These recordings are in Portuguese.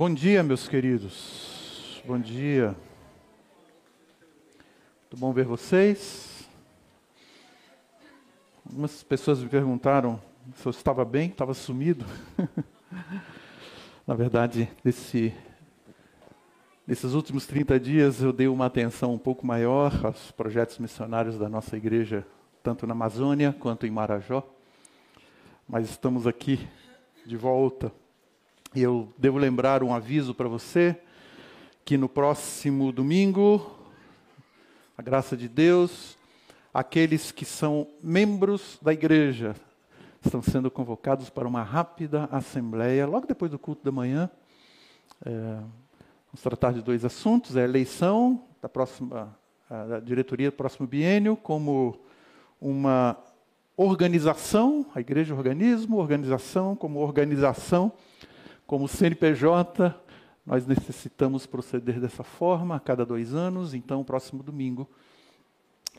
Bom dia, meus queridos. Bom dia. Muito bom ver vocês. Algumas pessoas me perguntaram se eu estava bem, estava sumido. Na verdade, nesse, nesses últimos 30 dias eu dei uma atenção um pouco maior aos projetos missionários da nossa igreja, tanto na Amazônia quanto em Marajó. Mas estamos aqui de volta e eu devo lembrar um aviso para você que no próximo domingo, a graça de Deus, aqueles que são membros da igreja estão sendo convocados para uma rápida assembleia, logo depois do culto da manhã. É, vamos tratar de dois assuntos: a eleição da próxima da diretoria do próximo biênio, como uma organização, a igreja organismo, organização como organização como CNPJ, nós necessitamos proceder dessa forma a cada dois anos, então, próximo domingo,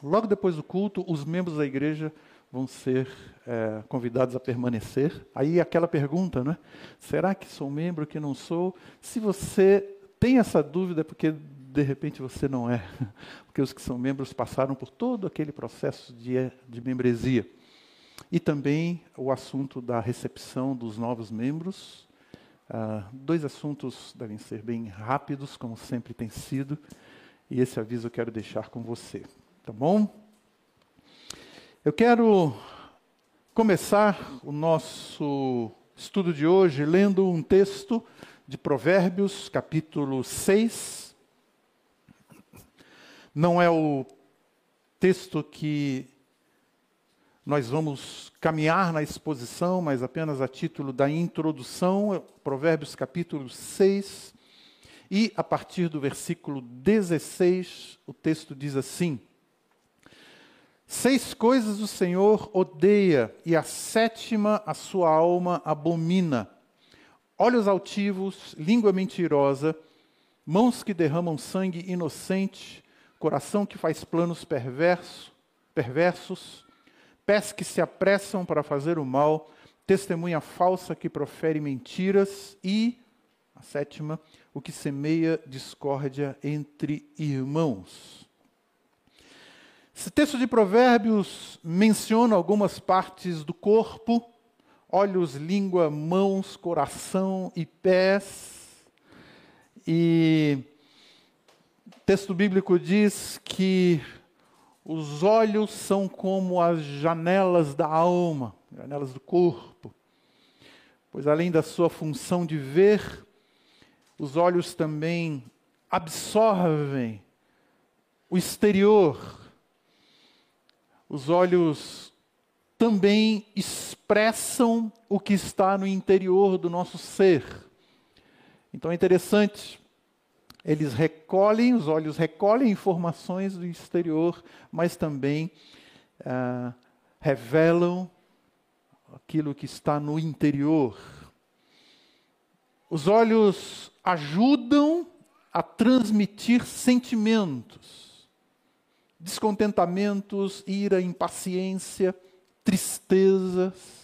logo depois do culto, os membros da igreja vão ser é, convidados a permanecer. Aí aquela pergunta, né? Será que sou membro, que não sou? Se você tem essa dúvida, é porque de repente você não é. Porque os que são membros passaram por todo aquele processo de, de membresia. E também o assunto da recepção dos novos membros, Uh, dois assuntos devem ser bem rápidos, como sempre tem sido, e esse aviso eu quero deixar com você, tá bom? Eu quero começar o nosso estudo de hoje lendo um texto de Provérbios, capítulo 6. Não é o texto que nós vamos caminhar na exposição, mas apenas a título da introdução, Provérbios capítulo 6, e a partir do versículo 16, o texto diz assim: Seis coisas o Senhor odeia, e a sétima a sua alma abomina: olhos altivos, língua mentirosa, mãos que derramam sangue inocente, coração que faz planos perverso, perversos pés que se apressam para fazer o mal, testemunha falsa que profere mentiras e, a sétima, o que semeia discórdia entre irmãos. Esse texto de Provérbios menciona algumas partes do corpo, olhos, língua, mãos, coração e pés. E o texto bíblico diz que os olhos são como as janelas da alma, janelas do corpo. Pois além da sua função de ver, os olhos também absorvem o exterior. Os olhos também expressam o que está no interior do nosso ser. Então é interessante eles recolhem, os olhos recolhem informações do exterior, mas também ah, revelam aquilo que está no interior. Os olhos ajudam a transmitir sentimentos, descontentamentos, ira, impaciência, tristezas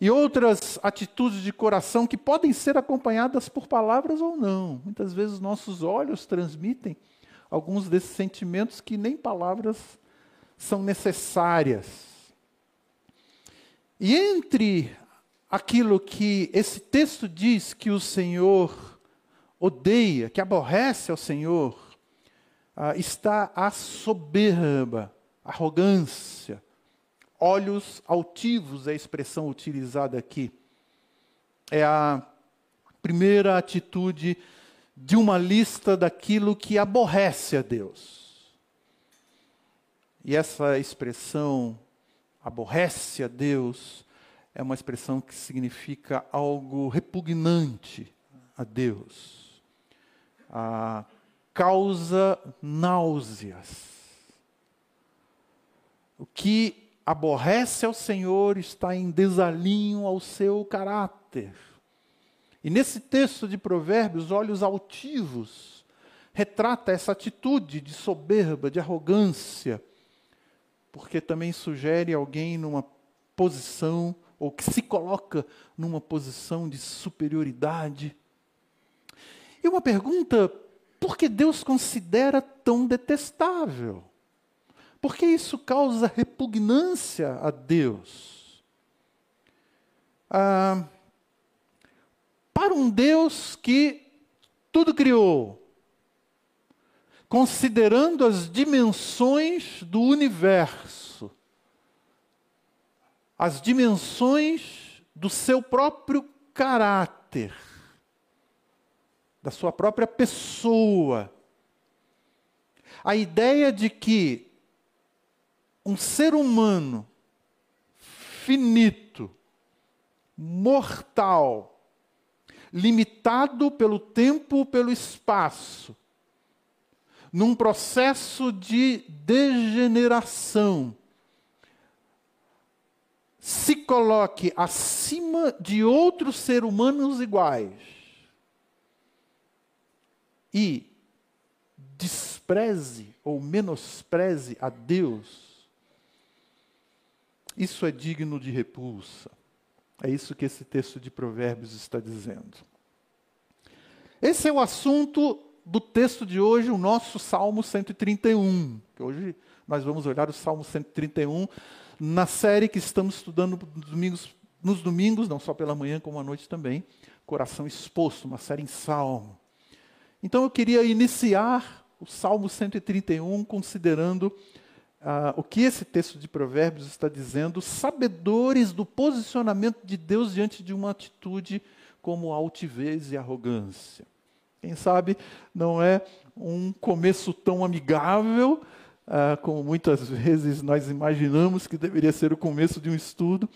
e outras atitudes de coração que podem ser acompanhadas por palavras ou não. Muitas vezes nossos olhos transmitem alguns desses sentimentos que nem palavras são necessárias. E entre aquilo que esse texto diz que o Senhor odeia, que aborrece ao Senhor, ah, está a soberba, a arrogância, olhos altivos é a expressão utilizada aqui. É a primeira atitude de uma lista daquilo que aborrece a Deus. E essa expressão aborrece a Deus é uma expressão que significa algo repugnante a Deus. A causa náuseas. O que aborrece ao Senhor está em desalinho ao seu caráter. E nesse texto de Provérbios, olhos altivos retrata essa atitude de soberba, de arrogância, porque também sugere alguém numa posição ou que se coloca numa posição de superioridade. E uma pergunta: por que Deus considera tão detestável? Por que isso causa repugnância a Deus? Ah, para um Deus que tudo criou, considerando as dimensões do universo, as dimensões do seu próprio caráter, da sua própria pessoa. A ideia de que um ser humano finito, mortal, limitado pelo tempo, pelo espaço, num processo de degeneração, se coloque acima de outros seres humanos iguais e despreze ou menospreze a Deus, isso é digno de repulsa. É isso que esse texto de Provérbios está dizendo. Esse é o assunto do texto de hoje, o nosso Salmo 131. Que hoje nós vamos olhar o Salmo 131 na série que estamos estudando nos domingos, nos domingos, não só pela manhã, como à noite também. Coração Exposto, uma série em Salmo. Então eu queria iniciar o Salmo 131 considerando ah, o que esse texto de Provérbios está dizendo, sabedores do posicionamento de Deus diante de uma atitude como altivez e arrogância. Quem sabe não é um começo tão amigável, ah, como muitas vezes nós imaginamos que deveria ser o começo de um estudo,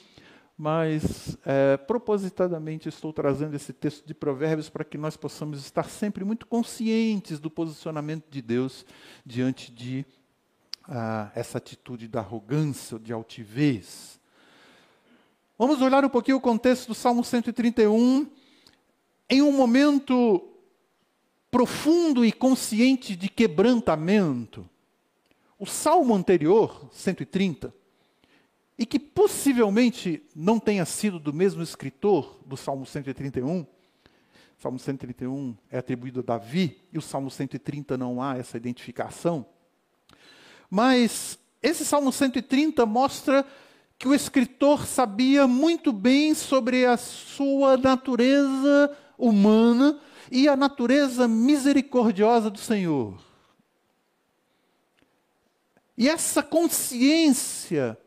mas é, propositadamente estou trazendo esse texto de Provérbios para que nós possamos estar sempre muito conscientes do posicionamento de Deus diante de ah, essa atitude da arrogância, de altivez. Vamos olhar um pouquinho o contexto do Salmo 131. Em um momento profundo e consciente de quebrantamento, o salmo anterior, 130, e que possivelmente não tenha sido do mesmo escritor do Salmo 131, o Salmo 131 é atribuído a Davi e o Salmo 130 não há essa identificação. Mas esse Salmo 130 mostra que o escritor sabia muito bem sobre a sua natureza humana e a natureza misericordiosa do Senhor. E essa consciência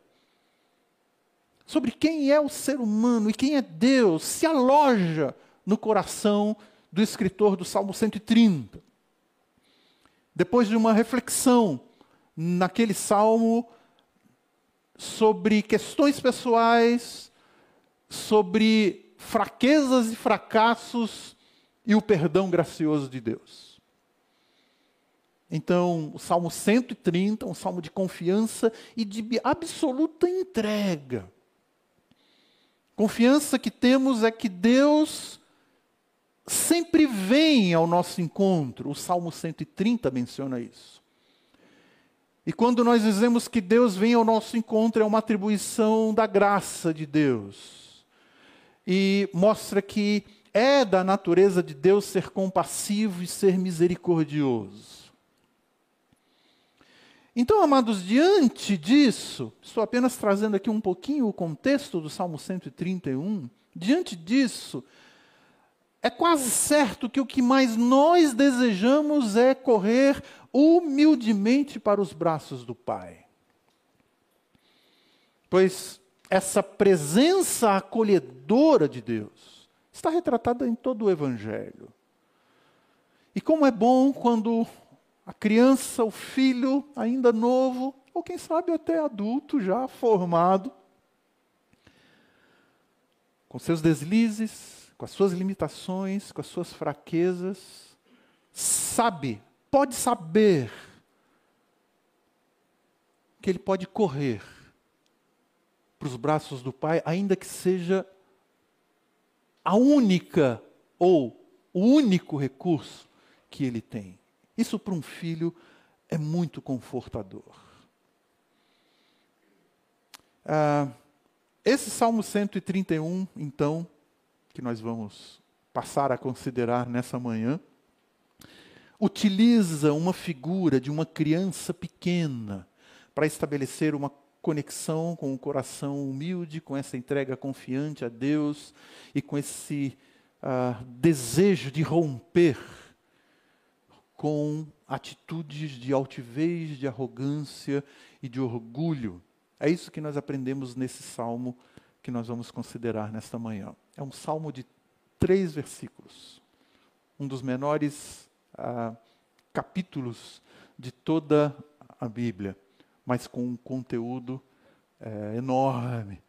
sobre quem é o ser humano e quem é Deus se aloja no coração do escritor do Salmo 130. Depois de uma reflexão naquele salmo sobre questões pessoais, sobre fraquezas e fracassos e o perdão gracioso de Deus. Então, o Salmo 130, um salmo de confiança e de absoluta entrega. Confiança que temos é que Deus sempre vem ao nosso encontro. O Salmo 130 menciona isso. E quando nós dizemos que Deus vem ao nosso encontro, é uma atribuição da graça de Deus. E mostra que é da natureza de Deus ser compassivo e ser misericordioso. Então, amados, diante disso, estou apenas trazendo aqui um pouquinho o contexto do Salmo 131. Diante disso, é quase certo que o que mais nós desejamos é correr humildemente para os braços do Pai. Pois essa presença acolhedora de Deus está retratada em todo o Evangelho. E como é bom quando a criança, o filho, ainda novo, ou quem sabe até adulto, já formado, com seus deslizes, com as suas limitações, com as suas fraquezas, sabe, pode saber que ele pode correr para os braços do Pai, ainda que seja a única ou o único recurso que ele tem. Isso para um filho é muito confortador. Ah, esse Salmo 131, então, que nós vamos passar a considerar nessa manhã, utiliza uma figura de uma criança pequena para estabelecer uma conexão com o coração humilde, com essa entrega confiante a Deus e com esse uh, desejo de romper com atitudes de altivez, de arrogância e de orgulho. É isso que nós aprendemos nesse salmo que nós vamos considerar nesta manhã. É um salmo de três versículos, um dos menores capítulos de toda a Bíblia, mas com um conteúdo é, enorme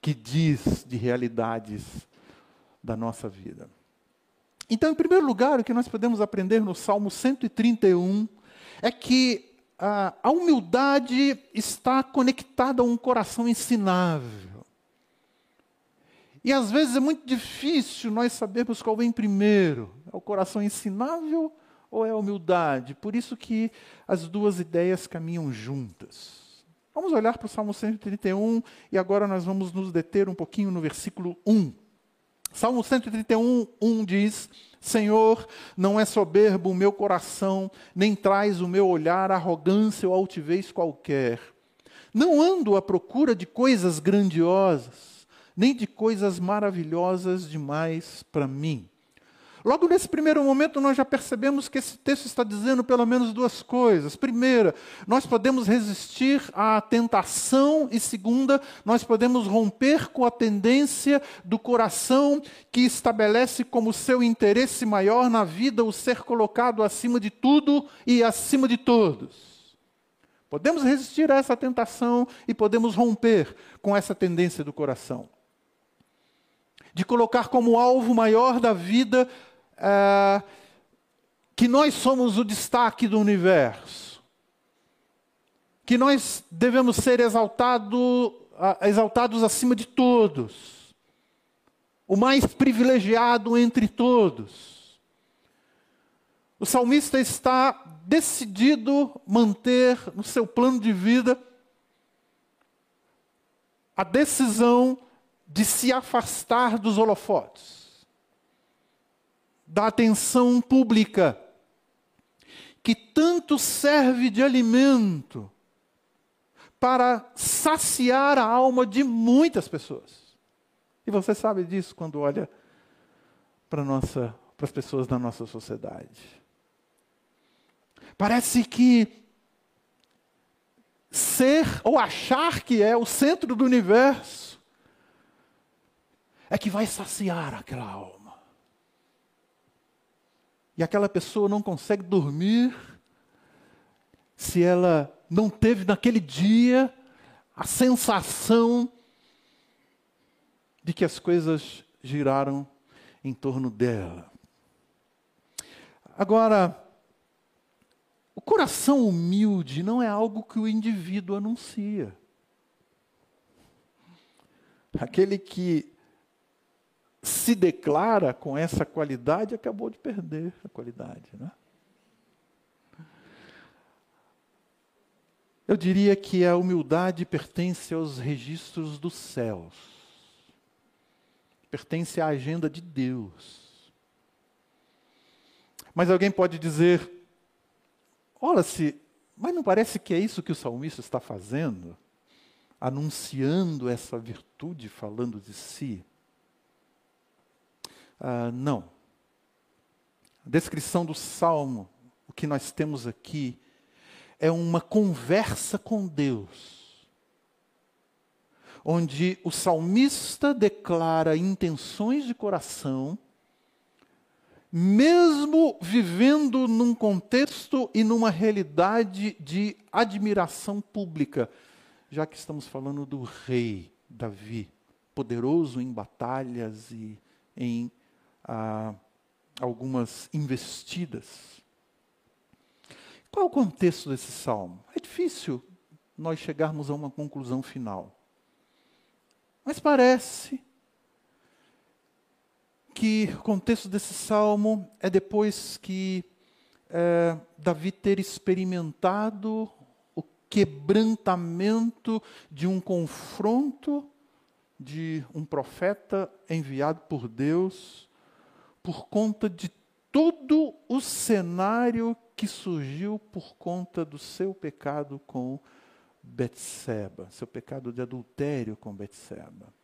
que diz de realidades da nossa vida. Então, em primeiro lugar, o que nós podemos aprender no Salmo 131 é que a, a humildade está conectada a um coração ensinável. E às vezes é muito difícil nós sabermos qual vem primeiro: é o coração ensinável ou é a humildade? Por isso que as duas ideias caminham juntas. Vamos olhar para o Salmo 131 e agora nós vamos nos deter um pouquinho no versículo 1. Salmo 131, 1 diz: Senhor, não é soberbo o meu coração, nem traz o meu olhar arrogância ou altivez qualquer. Não ando à procura de coisas grandiosas, nem de coisas maravilhosas demais para mim. Logo nesse primeiro momento, nós já percebemos que esse texto está dizendo pelo menos duas coisas. Primeira, nós podemos resistir à tentação, e segunda, nós podemos romper com a tendência do coração que estabelece como seu interesse maior na vida o ser colocado acima de tudo e acima de todos. Podemos resistir a essa tentação e podemos romper com essa tendência do coração. De colocar como alvo maior da vida é, que nós somos o destaque do universo, que nós devemos ser exaltado, exaltados acima de todos, o mais privilegiado entre todos. O salmista está decidido manter no seu plano de vida a decisão de se afastar dos holofotes da atenção pública, que tanto serve de alimento para saciar a alma de muitas pessoas. E você sabe disso quando olha para nossa para as pessoas da nossa sociedade. Parece que ser ou achar que é o centro do universo é que vai saciar aquela alma. E aquela pessoa não consegue dormir se ela não teve naquele dia a sensação de que as coisas giraram em torno dela. Agora, o coração humilde não é algo que o indivíduo anuncia. Aquele que se declara com essa qualidade, acabou de perder a qualidade. Né? Eu diria que a humildade pertence aos registros dos céus, pertence à agenda de Deus. Mas alguém pode dizer: olha se, mas não parece que é isso que o salmista está fazendo? Anunciando essa virtude, falando de si. Ah, não. A descrição do salmo, o que nós temos aqui, é uma conversa com Deus, onde o salmista declara intenções de coração, mesmo vivendo num contexto e numa realidade de admiração pública, já que estamos falando do rei Davi, poderoso em batalhas e em ah, algumas investidas. Qual o contexto desse salmo? É difícil nós chegarmos a uma conclusão final. Mas parece que o contexto desse salmo é depois que é, Davi ter experimentado o quebrantamento de um confronto de um profeta enviado por Deus por conta de todo o cenário que surgiu por conta do seu pecado com Betseba, seu pecado de adultério com Betseba.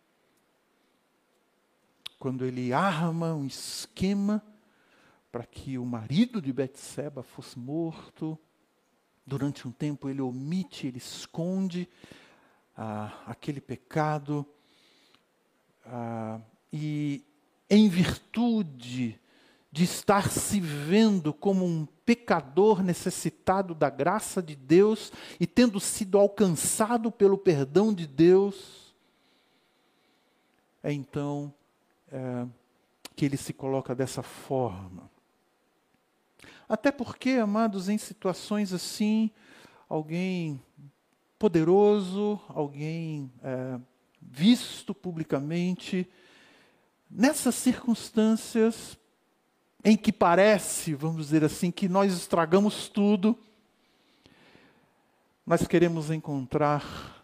Quando ele arma um esquema para que o marido de Betseba fosse morto, durante um tempo ele omite, ele esconde ah, aquele pecado, ah, e em virtude de estar se vendo como um pecador necessitado da graça de Deus e tendo sido alcançado pelo perdão de Deus, é então é, que ele se coloca dessa forma. Até porque, amados, em situações assim, alguém poderoso, alguém é, visto publicamente, nessas circunstâncias, em que parece, vamos dizer assim, que nós estragamos tudo, nós queremos encontrar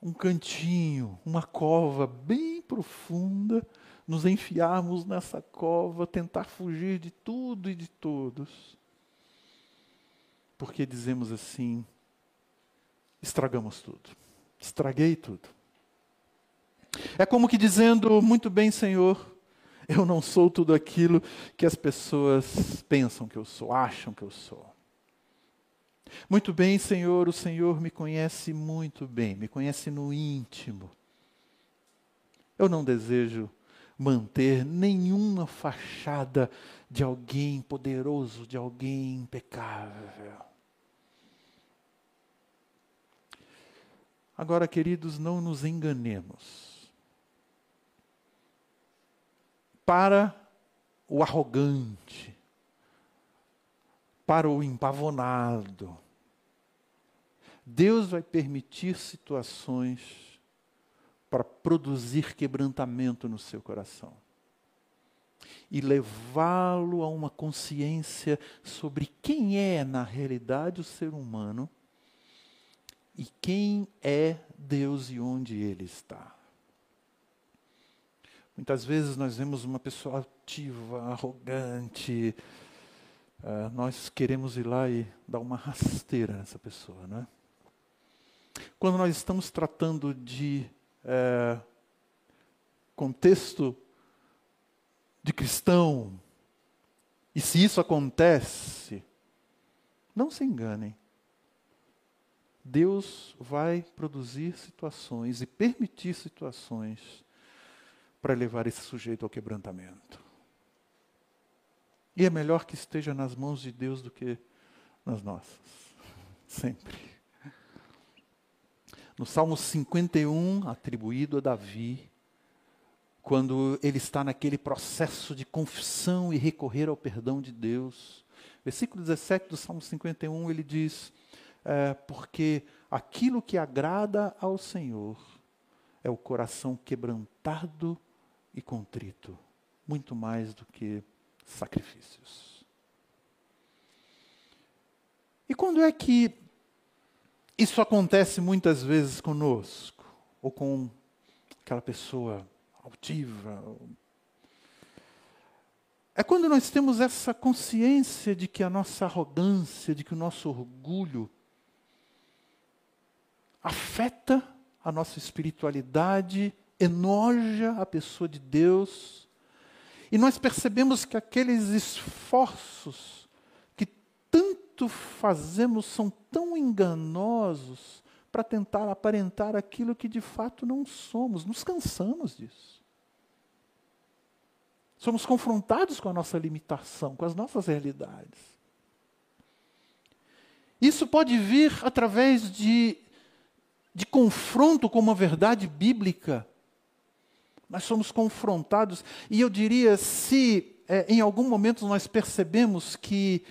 um cantinho, uma cova bem profunda, nos enfiarmos nessa cova, tentar fugir de tudo e de todos. Porque dizemos assim: estragamos tudo, estraguei tudo. É como que dizendo, muito bem, Senhor, eu não sou tudo aquilo que as pessoas pensam que eu sou, acham que eu sou. Muito bem, Senhor, o Senhor me conhece muito bem, me conhece no íntimo. Eu não desejo manter nenhuma fachada de alguém poderoso, de alguém impecável. Agora, queridos, não nos enganemos. Para o arrogante, para o empavonado. Deus vai permitir situações para produzir quebrantamento no seu coração e levá-lo a uma consciência sobre quem é, na realidade, o ser humano e quem é Deus e onde ele está. Muitas vezes nós vemos uma pessoa ativa, arrogante, uh, nós queremos ir lá e dar uma rasteira nessa pessoa, né? Quando nós estamos tratando de uh, contexto de cristão, e se isso acontece, não se enganem. Deus vai produzir situações e permitir situações para levar esse sujeito ao quebrantamento. E é melhor que esteja nas mãos de Deus do que nas nossas. Sempre. No Salmo 51, atribuído a Davi, quando ele está naquele processo de confissão e recorrer ao perdão de Deus. Versículo 17 do Salmo 51, ele diz: é, Porque aquilo que agrada ao Senhor é o coração quebrantado e contrito, muito mais do que sacrifícios. E quando é que isso acontece muitas vezes conosco? Ou com aquela pessoa altiva? É quando nós temos essa consciência de que a nossa arrogância, de que o nosso orgulho afeta a nossa espiritualidade enoja a pessoa de Deus. E nós percebemos que aqueles esforços que tanto fazemos são tão enganosos para tentar aparentar aquilo que de fato não somos. Nos cansamos disso. Somos confrontados com a nossa limitação, com as nossas realidades. Isso pode vir através de, de confronto com uma verdade bíblica nós somos confrontados, e eu diria, se é, em algum momento nós percebemos que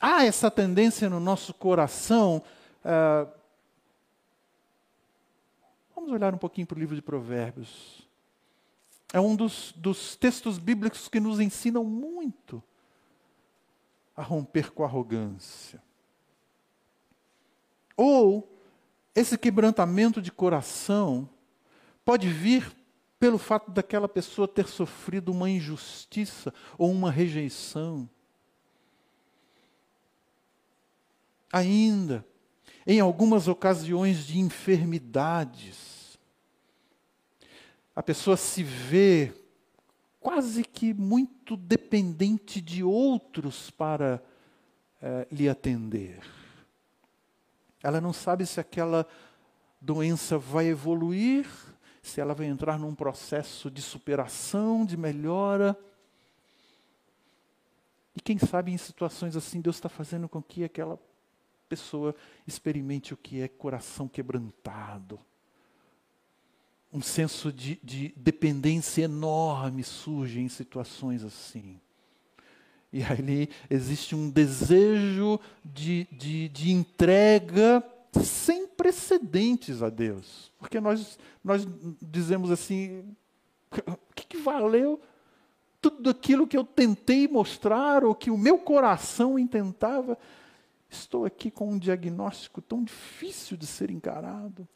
há essa tendência no nosso coração, é, vamos olhar um pouquinho para o livro de Provérbios. É um dos, dos textos bíblicos que nos ensinam muito a romper com a arrogância. Ou esse quebrantamento de coração pode vir pelo fato daquela pessoa ter sofrido uma injustiça ou uma rejeição. Ainda, em algumas ocasiões de enfermidades, a pessoa se vê quase que muito dependente de outros para eh, lhe atender. Ela não sabe se aquela doença vai evoluir, se ela vai entrar num processo de superação, de melhora. E quem sabe em situações assim, Deus está fazendo com que aquela pessoa experimente o que é coração quebrantado. Um senso de, de dependência enorme surge em situações assim. E ali existe um desejo de, de, de entrega sem precedentes a Deus. Porque nós, nós dizemos assim: o que, que valeu tudo aquilo que eu tentei mostrar, ou que o meu coração intentava? Estou aqui com um diagnóstico tão difícil de ser encarado.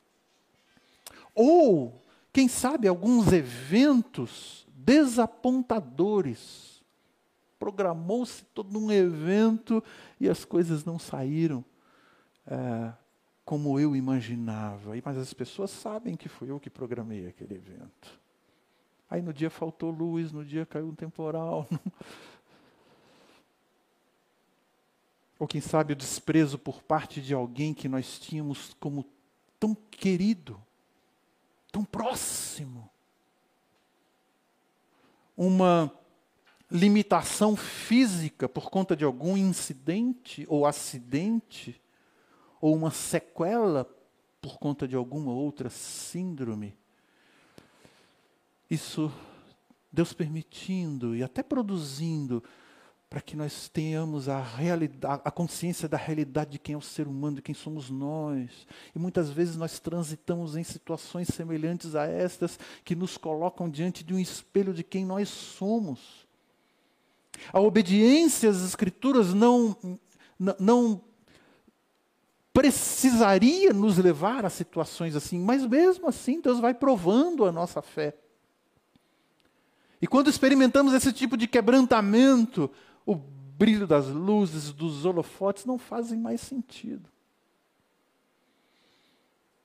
Ou, quem sabe, alguns eventos desapontadores. Programou-se todo um evento e as coisas não saíram é, como eu imaginava. Mas as pessoas sabem que fui eu que programei aquele evento. Aí no dia faltou luz, no dia caiu um temporal. Ou quem sabe o desprezo por parte de alguém que nós tínhamos como tão querido, tão próximo. Uma limitação física por conta de algum incidente ou acidente, ou uma sequela por conta de alguma outra síndrome. Isso, Deus permitindo e até produzindo para que nós tenhamos a, realidade, a consciência da realidade de quem é o ser humano, de quem somos nós. E muitas vezes nós transitamos em situações semelhantes a estas que nos colocam diante de um espelho de quem nós somos. A obediência às Escrituras não, não precisaria nos levar a situações assim, mas mesmo assim Deus vai provando a nossa fé. E quando experimentamos esse tipo de quebrantamento, o brilho das luzes, dos holofotes não fazem mais sentido.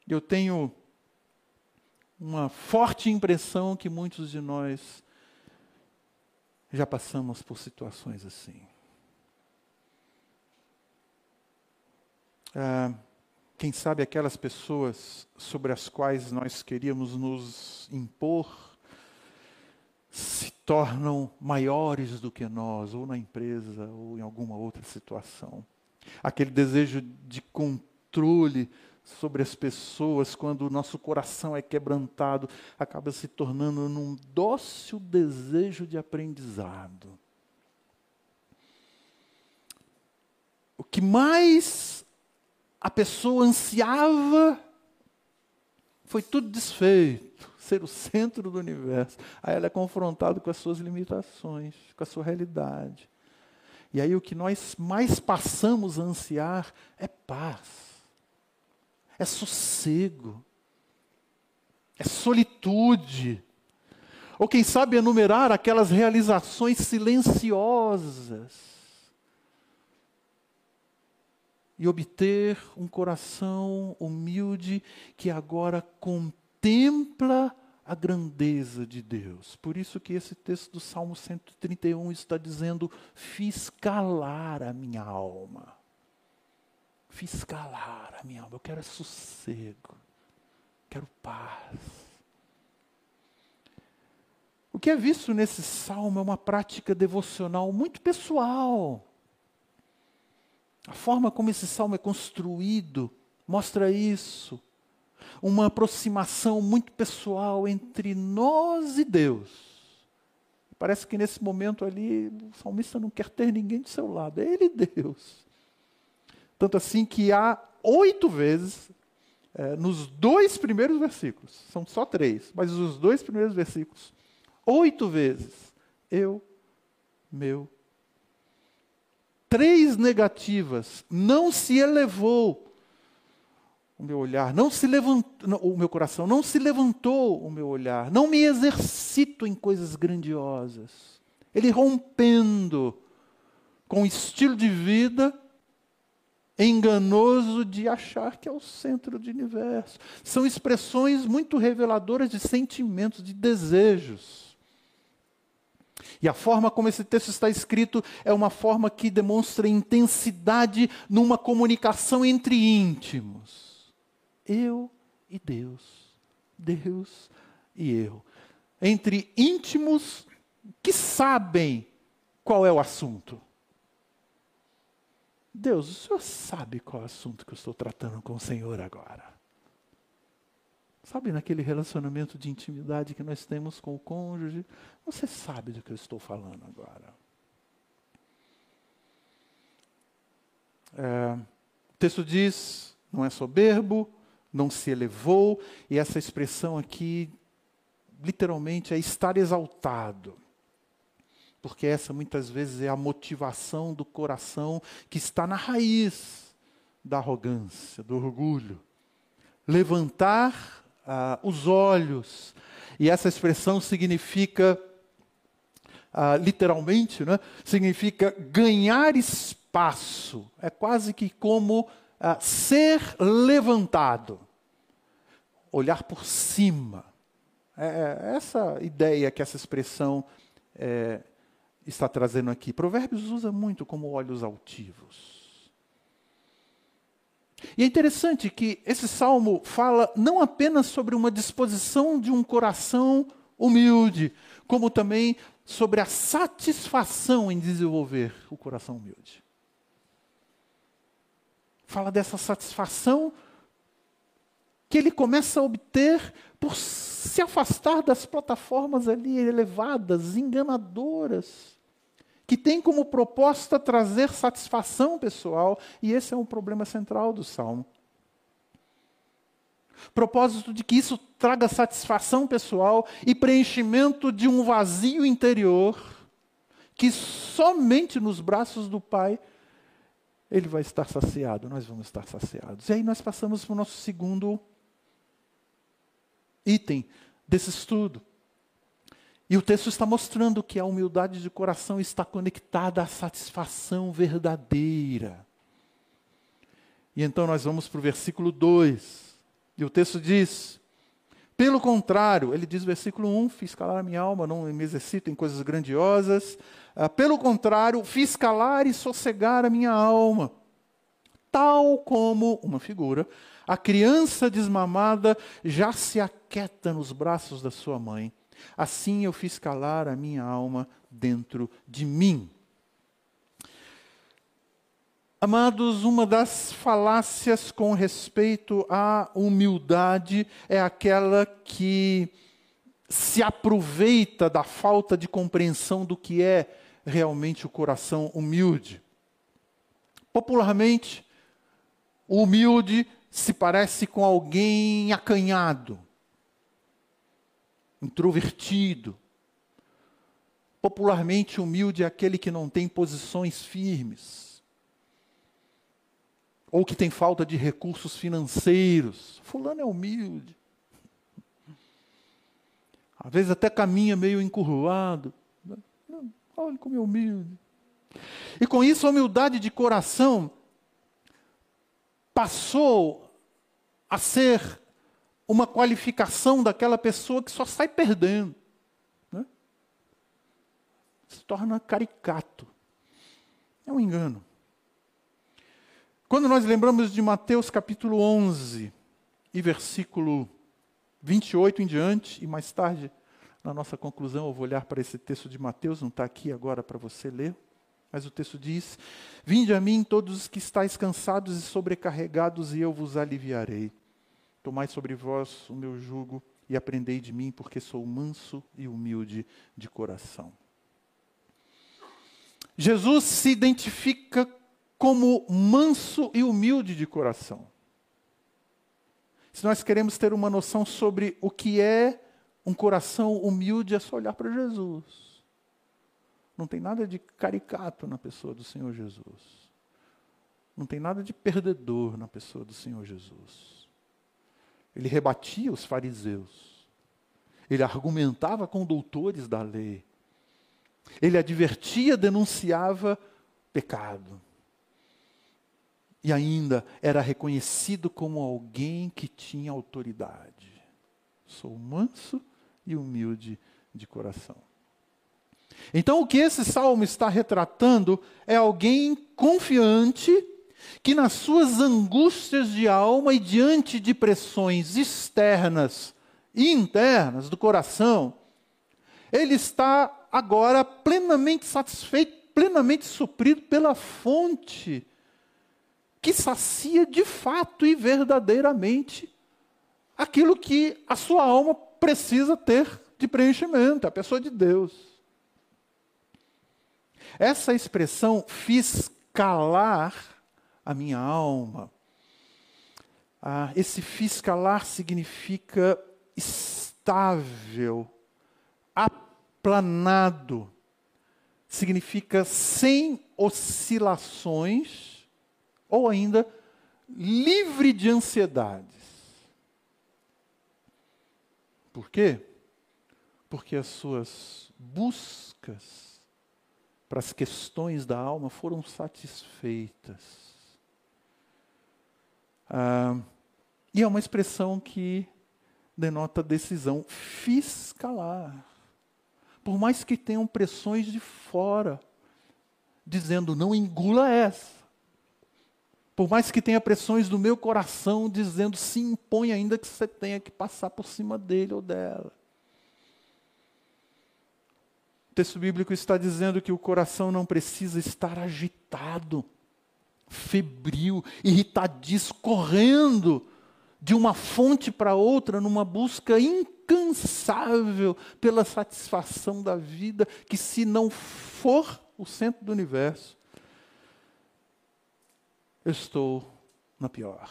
Eu tenho uma forte impressão que muitos de nós já passamos por situações assim. Ah, quem sabe aquelas pessoas sobre as quais nós queríamos nos impor, se tornam maiores do que nós, ou na empresa, ou em alguma outra situação. Aquele desejo de controle sobre as pessoas, quando o nosso coração é quebrantado, acaba se tornando num dócil desejo de aprendizado. O que mais a pessoa ansiava foi tudo desfeito ser o centro do universo. Aí ela é confrontada com as suas limitações, com a sua realidade. E aí o que nós mais passamos a ansiar é paz, é sossego, é solitude. Ou quem sabe enumerar aquelas realizações silenciosas. E obter um coração humilde que agora contempla a grandeza de Deus. Por isso que esse texto do Salmo 131 está dizendo: fiz calar a minha alma. Fiz calar a minha alma. Eu quero sossego. Quero paz. O que é visto nesse salmo é uma prática devocional muito pessoal. A forma como esse salmo é construído mostra isso uma aproximação muito pessoal entre nós e Deus. Parece que nesse momento ali o salmista não quer ter ninguém do seu lado, é ele Deus. Tanto assim que há oito vezes, é, nos dois primeiros versículos, são só três, mas os dois primeiros versículos, oito vezes, eu, meu. Três negativas, não se elevou o meu olhar, não se levantou, o meu coração não se levantou o meu olhar, não me exercito em coisas grandiosas. Ele rompendo com o estilo de vida enganoso de achar que é o centro do universo. São expressões muito reveladoras de sentimentos, de desejos. E a forma como esse texto está escrito é uma forma que demonstra intensidade numa comunicação entre íntimos. Eu e Deus. Deus e eu. Entre íntimos que sabem qual é o assunto. Deus, o senhor sabe qual é o assunto que eu estou tratando com o Senhor agora. Sabe, naquele relacionamento de intimidade que nós temos com o cônjuge, você sabe do que eu estou falando agora. É, o texto diz: não é soberbo, não se elevou, e essa expressão aqui, literalmente, é estar exaltado. Porque essa muitas vezes é a motivação do coração que está na raiz da arrogância, do orgulho. Levantar ah, os olhos. E essa expressão significa, ah, literalmente, né, significa ganhar espaço. É quase que como ah, ser levantado. Olhar por cima. É, é essa ideia que essa expressão é, está trazendo aqui. Provérbios usa muito como olhos altivos. E é interessante que esse salmo fala não apenas sobre uma disposição de um coração humilde, como também sobre a satisfação em desenvolver o coração humilde. Fala dessa satisfação que ele começa a obter por se afastar das plataformas ali elevadas, enganadoras que tem como proposta trazer satisfação pessoal, e esse é um problema central do salmo. Propósito de que isso traga satisfação pessoal e preenchimento de um vazio interior, que somente nos braços do Pai ele vai estar saciado, nós vamos estar saciados. E aí nós passamos para o nosso segundo item desse estudo. E o texto está mostrando que a humildade de coração está conectada à satisfação verdadeira. E então nós vamos para o versículo 2. E o texto diz: Pelo contrário, ele diz versículo 1: Fiz calar a minha alma, não me exercito em coisas grandiosas. Ah, pelo contrário, fiz calar e sossegar a minha alma. Tal como uma figura, a criança desmamada já se aquieta nos braços da sua mãe Assim eu fiz calar a minha alma dentro de mim. Amados, uma das falácias com respeito à humildade é aquela que se aproveita da falta de compreensão do que é realmente o coração humilde. Popularmente, o humilde se parece com alguém acanhado, introvertido. Popularmente humilde é aquele que não tem posições firmes, ou que tem falta de recursos financeiros. Fulano é humilde. Às vezes até caminha meio encurralado. Olha como é humilde. E com isso, a humildade de coração passou a ser uma qualificação daquela pessoa que só sai perdendo. Né? Se torna caricato. É um engano. Quando nós lembramos de Mateus capítulo 11 e versículo 28 em diante, e mais tarde, na nossa conclusão, eu vou olhar para esse texto de Mateus, não está aqui agora para você ler, mas o texto diz: Vinde a mim todos os que estáis cansados e sobrecarregados, e eu vos aliviarei. Tomai sobre vós o meu jugo e aprendei de mim, porque sou manso e humilde de coração. Jesus se identifica como manso e humilde de coração. Se nós queremos ter uma noção sobre o que é um coração humilde, é só olhar para Jesus. Não tem nada de caricato na pessoa do Senhor Jesus. Não tem nada de perdedor na pessoa do Senhor Jesus. Ele rebatia os fariseus. Ele argumentava com doutores da lei. Ele advertia, denunciava pecado. E ainda era reconhecido como alguém que tinha autoridade. Sou manso e humilde de coração. Então, o que esse salmo está retratando é alguém confiante que, nas suas angústias de alma e diante de pressões externas e internas do coração, ele está agora plenamente satisfeito, plenamente suprido pela fonte que sacia de fato e verdadeiramente aquilo que a sua alma precisa ter de preenchimento, a pessoa de Deus. Essa expressão fiz calar a minha alma. Ah, esse fiz calar significa estável, aplanado, significa sem oscilações, ou ainda livre de ansiedades. Por quê? Porque as suas buscas para as questões da alma foram satisfeitas. Ah, e é uma expressão que denota decisão. Fiz calar. Por mais que tenham pressões de fora, dizendo não engula essa. Por mais que tenha pressões do meu coração dizendo se impõe ainda que você tenha que passar por cima dele ou dela. O texto bíblico está dizendo que o coração não precisa estar agitado, febril, irritadiço, correndo de uma fonte para outra numa busca incansável pela satisfação da vida, que se não for o centro do universo, eu estou na pior.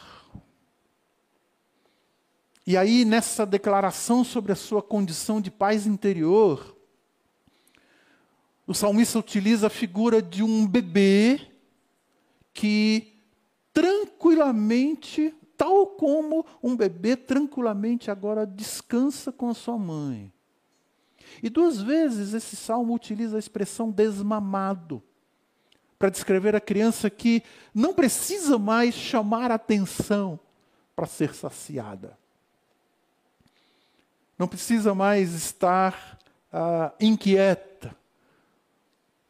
E aí, nessa declaração sobre a sua condição de paz interior, o salmista utiliza a figura de um bebê que tranquilamente, tal como um bebê tranquilamente agora descansa com a sua mãe. E duas vezes esse salmo utiliza a expressão desmamado para descrever a criança que não precisa mais chamar atenção para ser saciada. Não precisa mais estar ah, inquieta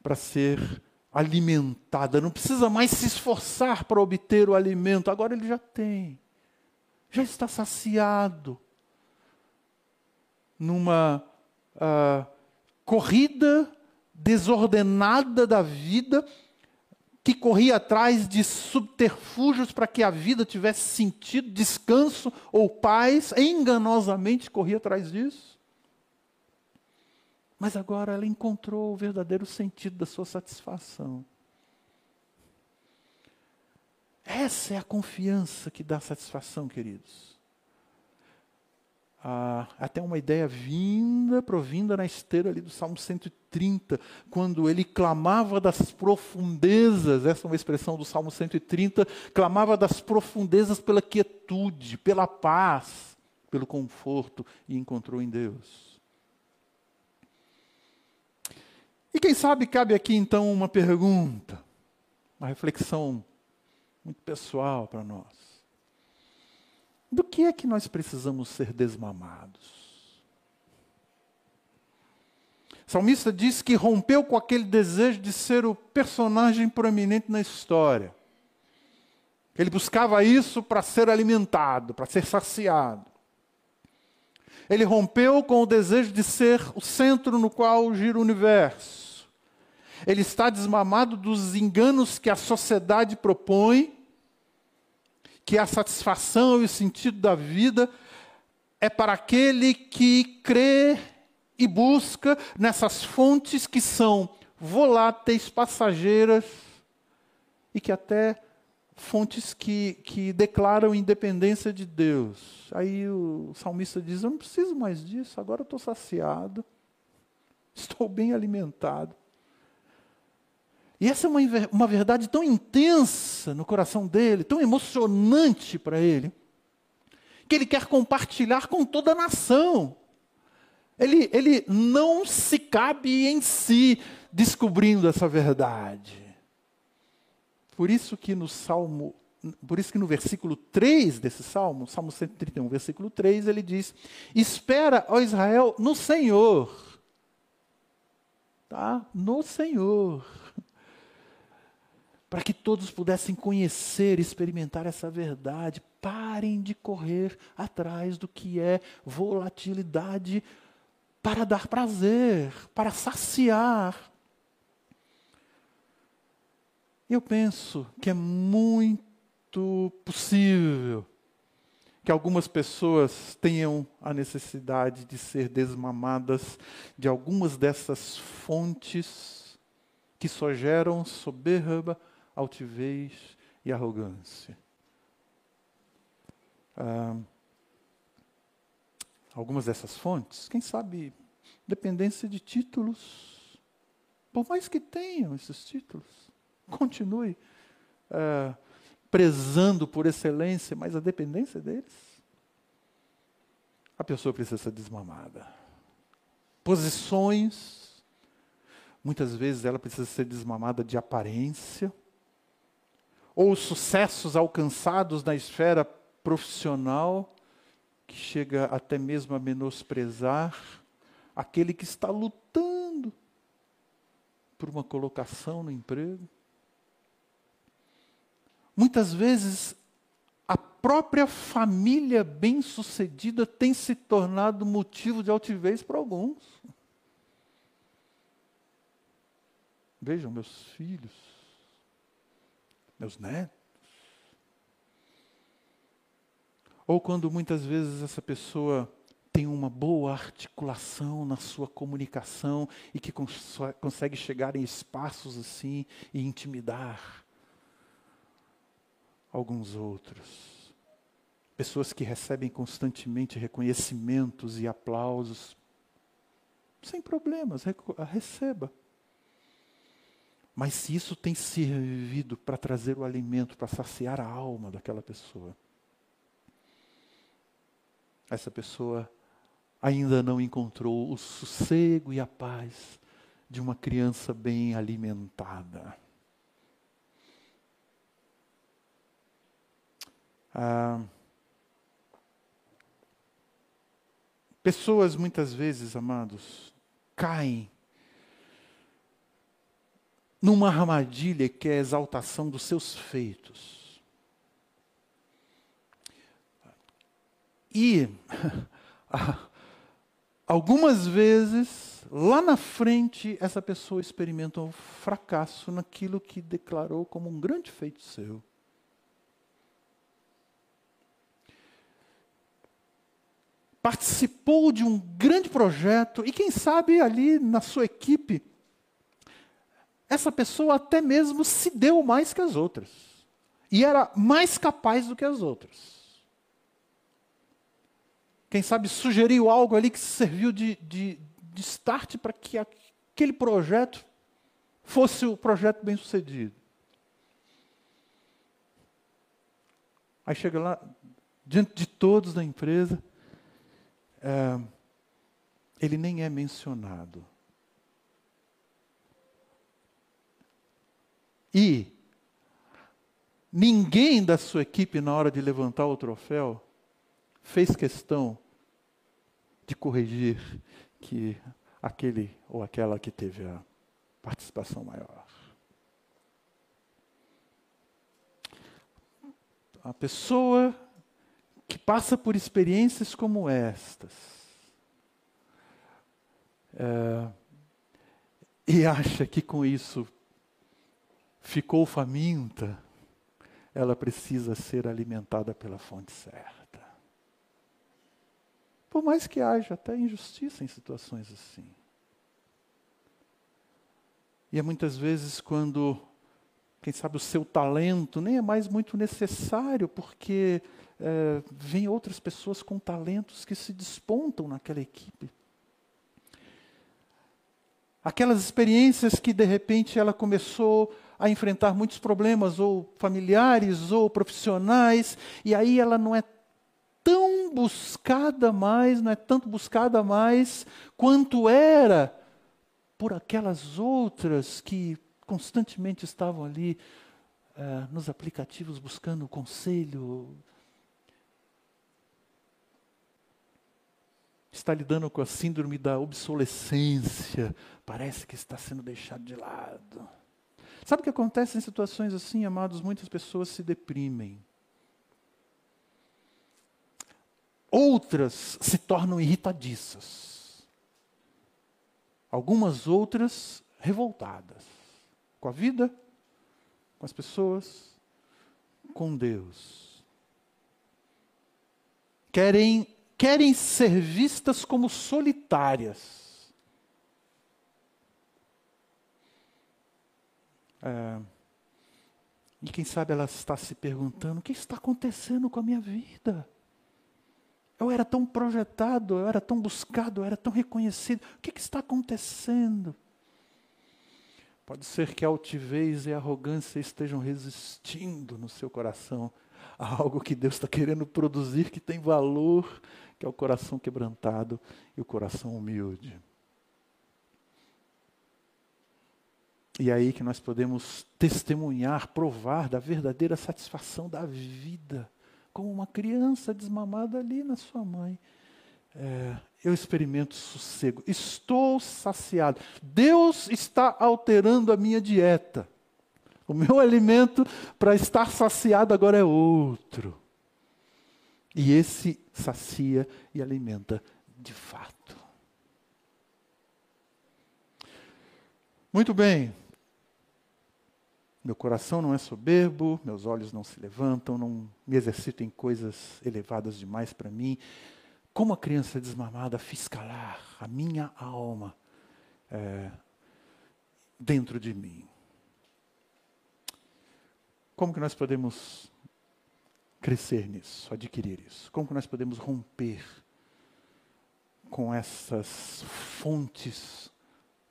para ser alimentada, não precisa mais se esforçar para obter o alimento, agora ele já tem, já está saciado. Numa uh, corrida desordenada da vida, que corria atrás de subterfúgios para que a vida tivesse sentido, descanso ou paz, enganosamente corria atrás disso. Mas agora ela encontrou o verdadeiro sentido da sua satisfação. Essa é a confiança que dá satisfação, queridos. Ah, até uma ideia vinda, provinda na esteira ali do Salmo 130, quando ele clamava das profundezas, essa é uma expressão do Salmo 130, clamava das profundezas pela quietude, pela paz, pelo conforto, e encontrou em Deus. E quem sabe cabe aqui então uma pergunta, uma reflexão muito pessoal para nós. Do que é que nós precisamos ser desmamados? O salmista diz que rompeu com aquele desejo de ser o personagem proeminente na história. Ele buscava isso para ser alimentado, para ser saciado. Ele rompeu com o desejo de ser o centro no qual gira o universo ele está desmamado dos enganos que a sociedade propõe, que a satisfação e o sentido da vida é para aquele que crê e busca nessas fontes que são voláteis, passageiras e que até fontes que, que declaram independência de Deus. Aí o salmista diz: Eu não preciso mais disso, agora eu estou saciado, estou bem alimentado. E essa é uma, uma verdade tão intensa no coração dele, tão emocionante para ele, que ele quer compartilhar com toda a nação. Ele, ele não se cabe em si descobrindo essa verdade. Por isso que no Salmo, por isso que no versículo 3 desse Salmo, Salmo 131, versículo 3, ele diz: Espera, ó Israel, no Senhor. Tá? No Senhor. Para que todos pudessem conhecer, experimentar essa verdade, parem de correr atrás do que é volatilidade para dar prazer, para saciar. Eu penso que é muito possível que algumas pessoas tenham a necessidade de ser desmamadas de algumas dessas fontes que só geram soberba, altivez e arrogância. Ah, algumas dessas fontes, quem sabe, dependência de títulos, por mais que tenham esses títulos continue é, prezando por excelência, mas a dependência deles, a pessoa precisa ser desmamada. Posições, muitas vezes ela precisa ser desmamada de aparência, ou sucessos alcançados na esfera profissional, que chega até mesmo a menosprezar aquele que está lutando por uma colocação no emprego. Muitas vezes, a própria família bem-sucedida tem se tornado motivo de altivez para alguns. Vejam, meus filhos, meus netos. Ou quando muitas vezes essa pessoa tem uma boa articulação na sua comunicação e que cons consegue chegar em espaços assim e intimidar alguns outros. Pessoas que recebem constantemente reconhecimentos e aplausos. Sem problemas, receba. Mas se isso tem servido para trazer o alimento, para saciar a alma daquela pessoa, essa pessoa ainda não encontrou o sossego e a paz de uma criança bem alimentada. Ah, pessoas muitas vezes, amados, caem numa armadilha que é a exaltação dos seus feitos. E algumas vezes, lá na frente, essa pessoa experimenta um fracasso naquilo que declarou como um grande feito seu. participou de um grande projeto e, quem sabe, ali na sua equipe, essa pessoa até mesmo se deu mais que as outras. E era mais capaz do que as outras. Quem sabe sugeriu algo ali que serviu de, de, de start para que aquele projeto fosse o projeto bem sucedido. Aí chega lá, diante de todos da empresa, é, ele nem é mencionado. E ninguém da sua equipe, na hora de levantar o troféu, fez questão de corrigir que aquele ou aquela que teve a participação maior. A pessoa que passa por experiências como estas é, e acha que com isso ficou faminta, ela precisa ser alimentada pela fonte certa. Por mais que haja até injustiça em situações assim. E é muitas vezes quando, quem sabe, o seu talento nem é mais muito necessário, porque é, vem outras pessoas com talentos que se despontam naquela equipe. Aquelas experiências que de repente ela começou a enfrentar muitos problemas, ou familiares, ou profissionais, e aí ela não é tão buscada mais, não é tanto buscada mais quanto era por aquelas outras que constantemente estavam ali uh, nos aplicativos buscando conselho. Está lidando com a síndrome da obsolescência, parece que está sendo deixado de lado. Sabe o que acontece em situações assim, amados? Muitas pessoas se deprimem. Outras se tornam irritadiças. Algumas outras revoltadas com a vida, com as pessoas, com Deus. Querem, querem ser vistas como solitárias. É, e quem sabe ela está se perguntando: o que está acontecendo com a minha vida? Eu era tão projetado, eu era tão buscado, eu era tão reconhecido. O que, que está acontecendo? Pode ser que a altivez e a arrogância estejam resistindo no seu coração a algo que Deus está querendo produzir que tem valor, que é o coração quebrantado e o coração humilde. E aí que nós podemos testemunhar, provar da verdadeira satisfação da vida como uma criança desmamada ali na sua mãe. É, eu experimento sossego, estou saciado. Deus está alterando a minha dieta. O meu alimento para estar saciado agora é outro. E esse sacia e alimenta de fato. Muito bem, meu coração não é soberbo, meus olhos não se levantam, não me exercito em coisas elevadas demais para mim. Como a criança desmamada, fiz calar a minha alma é, dentro de mim. Como que nós podemos crescer nisso, adquirir isso? Como que nós podemos romper com essas fontes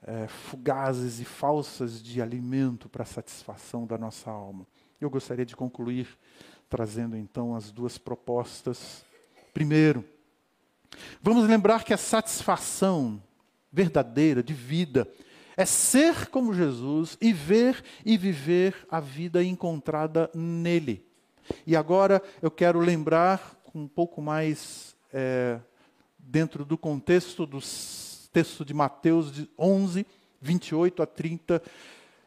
é, fugazes e falsas de alimento para a satisfação da nossa alma. Eu gostaria de concluir trazendo então as duas propostas. Primeiro, vamos lembrar que a satisfação verdadeira de vida é ser como Jesus e ver e viver a vida encontrada nele. E agora eu quero lembrar um pouco mais é, dentro do contexto dos texto de Mateus 11, 28 a 30.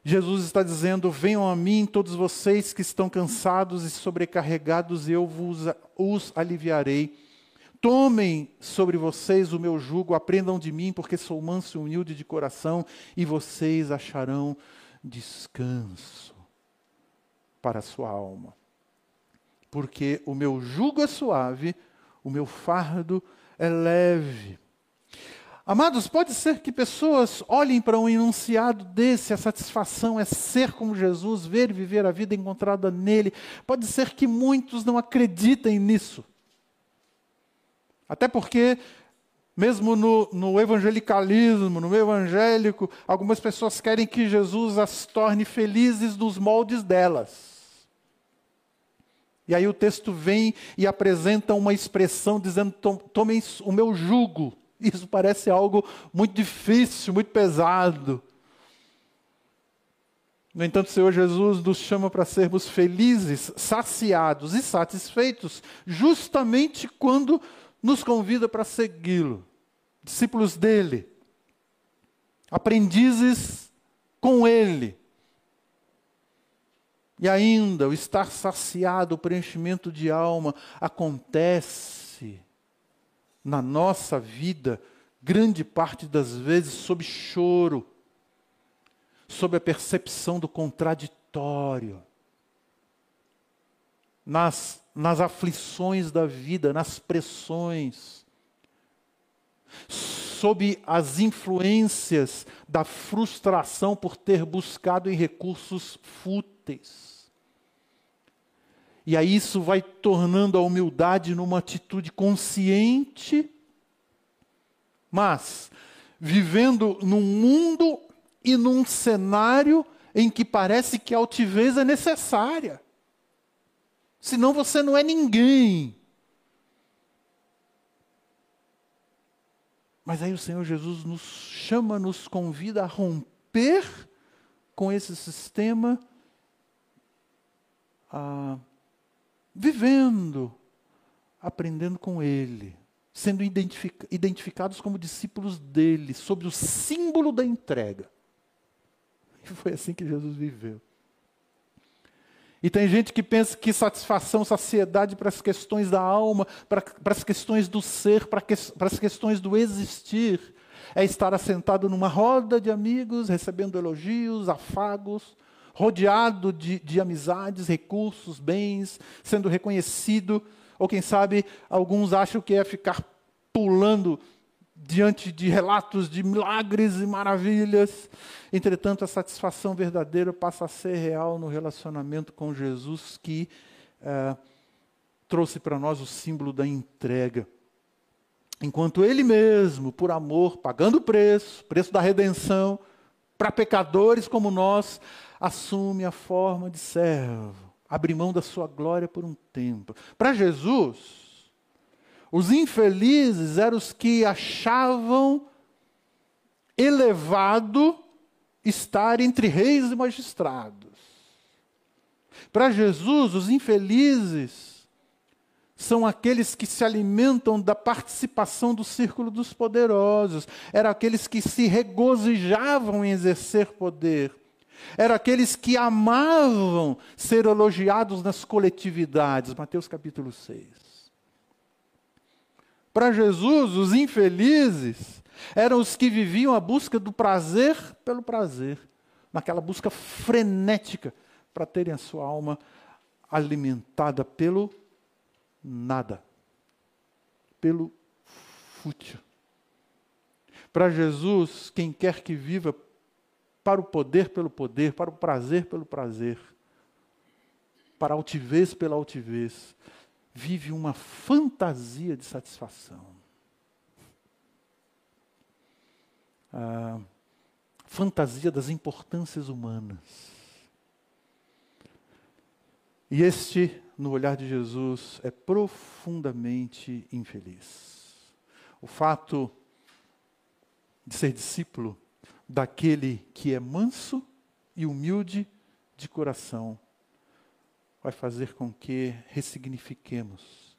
Jesus está dizendo: Venham a mim todos vocês que estão cansados e sobrecarregados, e eu vos os aliviarei. Tomem sobre vocês o meu jugo, aprendam de mim, porque sou manso e humilde de coração, e vocês acharão descanso para a sua alma. Porque o meu jugo é suave, o meu fardo é leve. Amados, pode ser que pessoas olhem para um enunciado desse, a satisfação é ser como Jesus, ver e viver a vida encontrada nele. Pode ser que muitos não acreditem nisso. Até porque, mesmo no, no evangelicalismo, no evangélico, algumas pessoas querem que Jesus as torne felizes nos moldes delas. E aí o texto vem e apresenta uma expressão dizendo: tomem o meu jugo isso parece algo muito difícil, muito pesado. No entanto, o Senhor Jesus nos chama para sermos felizes, saciados e satisfeitos, justamente quando nos convida para segui-lo, discípulos dele, aprendizes com ele. E ainda, o estar saciado, o preenchimento de alma, acontece na nossa vida, grande parte das vezes, sob choro, sob a percepção do contraditório, nas, nas aflições da vida, nas pressões, sob as influências da frustração por ter buscado em recursos fúteis. E aí isso vai tornando a humildade numa atitude consciente, mas vivendo num mundo e num cenário em que parece que a altivez é necessária. Senão você não é ninguém. Mas aí o Senhor Jesus nos chama, nos convida a romper com esse sistema, ah, vivendo, aprendendo com Ele, sendo identific identificados como discípulos dele, sob o símbolo da entrega. E foi assim que Jesus viveu. E tem gente que pensa que satisfação, saciedade para as questões da alma, para, para as questões do ser, para, que, para as questões do existir, é estar assentado numa roda de amigos, recebendo elogios, afagos, rodeado de, de amizades, recursos, bens, sendo reconhecido. Ou quem sabe, alguns acham que é ficar pulando diante de relatos de milagres e maravilhas. Entretanto, a satisfação verdadeira passa a ser real no relacionamento com Jesus, que é, trouxe para nós o símbolo da entrega. Enquanto Ele mesmo, por amor, pagando o preço, preço da redenção, para pecadores como nós, assume a forma de servo, abre mão da sua glória por um tempo. Para Jesus, os infelizes eram os que achavam elevado estar entre reis e magistrados. Para Jesus, os infelizes são aqueles que se alimentam da participação do círculo dos poderosos, eram aqueles que se regozijavam em exercer poder, eram aqueles que amavam ser elogiados nas coletividades. Mateus capítulo 6. Para Jesus, os infelizes eram os que viviam a busca do prazer pelo prazer, naquela busca frenética para terem a sua alma alimentada pelo nada, pelo fútil. Para Jesus, quem quer que viva para o poder pelo poder, para o prazer pelo prazer, para a altivez pela altivez, vive uma fantasia de satisfação. A fantasia das importâncias humanas. E este, no olhar de Jesus, é profundamente infeliz. O fato de ser discípulo daquele que é manso e humilde de coração vai fazer com que ressignifiquemos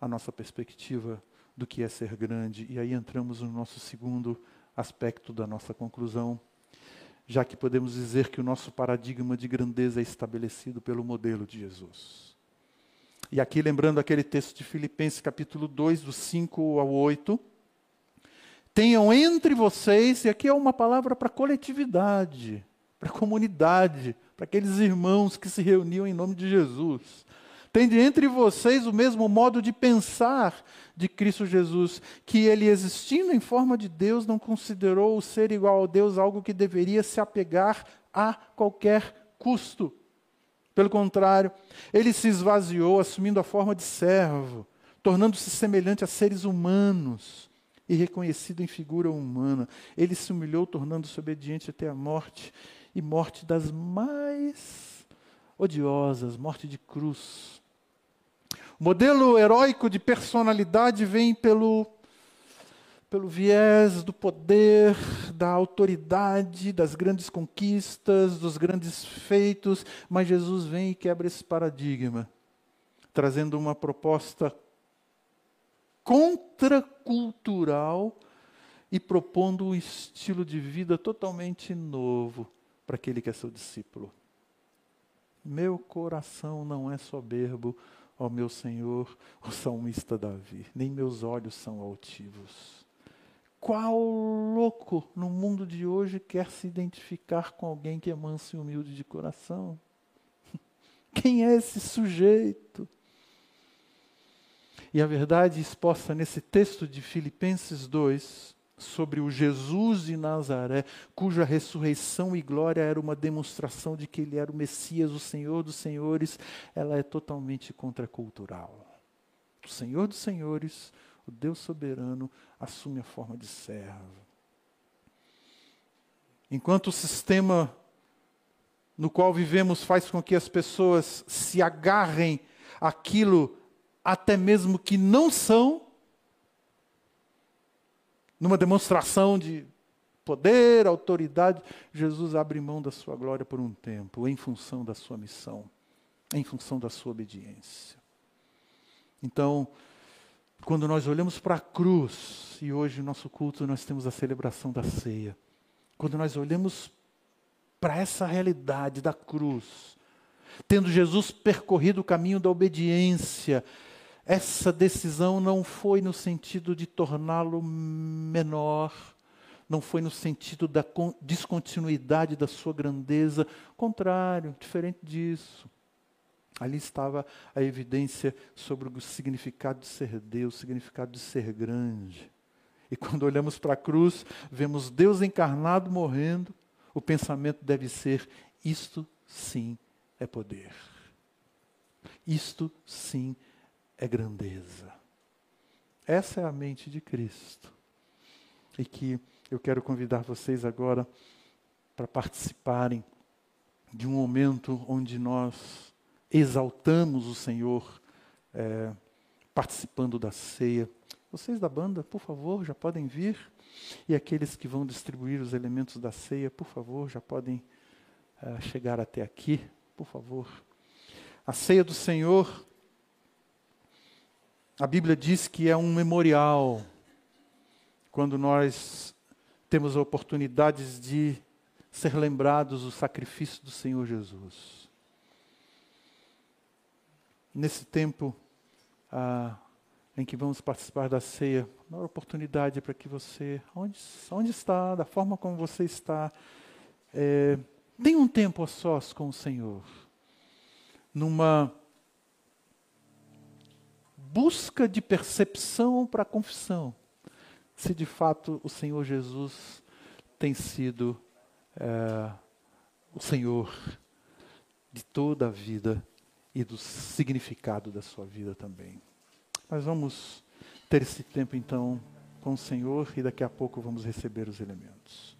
a nossa perspectiva do que é ser grande. E aí entramos no nosso segundo aspecto da nossa conclusão, já que podemos dizer que o nosso paradigma de grandeza é estabelecido pelo modelo de Jesus. E aqui lembrando aquele texto de Filipenses capítulo 2, do 5 ao 8, tenham entre vocês, e aqui é uma palavra para coletividade, para comunidade, para aqueles irmãos que se reuniam em nome de Jesus. Tende entre vocês o mesmo modo de pensar de Cristo Jesus, que ele, existindo em forma de Deus, não considerou o ser igual a Deus algo que deveria se apegar a qualquer custo. Pelo contrário, ele se esvaziou, assumindo a forma de servo, tornando-se semelhante a seres humanos e reconhecido em figura humana. Ele se humilhou, tornando-se obediente até a morte e morte das mais odiosas, morte de cruz. O modelo heróico de personalidade vem pelo, pelo viés do poder, da autoridade, das grandes conquistas, dos grandes feitos, mas Jesus vem e quebra esse paradigma, trazendo uma proposta contracultural e propondo um estilo de vida totalmente novo, para aquele que é seu discípulo. Meu coração não é soberbo, ó meu Senhor, o salmista Davi, nem meus olhos são altivos. Qual louco no mundo de hoje quer se identificar com alguém que é manso e humilde de coração? Quem é esse sujeito? E a verdade exposta nesse texto de Filipenses 2 sobre o Jesus de Nazaré, cuja ressurreição e glória era uma demonstração de que ele era o Messias, o Senhor dos Senhores, ela é totalmente contracultural. O Senhor dos Senhores, o Deus soberano, assume a forma de servo. Enquanto o sistema no qual vivemos faz com que as pessoas se agarrem àquilo até mesmo que não são, numa demonstração de poder, autoridade, Jesus abre mão da sua glória por um tempo, em função da sua missão, em função da sua obediência. Então, quando nós olhamos para a cruz, e hoje no nosso culto nós temos a celebração da ceia, quando nós olhamos para essa realidade da cruz, tendo Jesus percorrido o caminho da obediência, essa decisão não foi no sentido de torná-lo menor, não foi no sentido da descontinuidade da sua grandeza, contrário, diferente disso. Ali estava a evidência sobre o significado de ser Deus, o significado de ser grande. E quando olhamos para a cruz, vemos Deus encarnado morrendo, o pensamento deve ser: isto sim é poder. Isto sim é grandeza. Essa é a mente de Cristo. E que eu quero convidar vocês agora para participarem de um momento onde nós exaltamos o Senhor, é, participando da ceia. Vocês da banda, por favor, já podem vir. E aqueles que vão distribuir os elementos da ceia, por favor, já podem é, chegar até aqui, por favor. A ceia do Senhor a Bíblia diz que é um memorial quando nós temos a oportunidade de ser lembrados do sacrifício do Senhor Jesus. Nesse tempo ah, em que vamos participar da ceia, uma oportunidade para que você, onde, onde está, da forma como você está, é, tenha um tempo a sós com o Senhor, numa busca de percepção para a confissão, se de fato o Senhor Jesus tem sido é, o Senhor de toda a vida e do significado da sua vida também. Mas vamos ter esse tempo então com o Senhor e daqui a pouco vamos receber os elementos.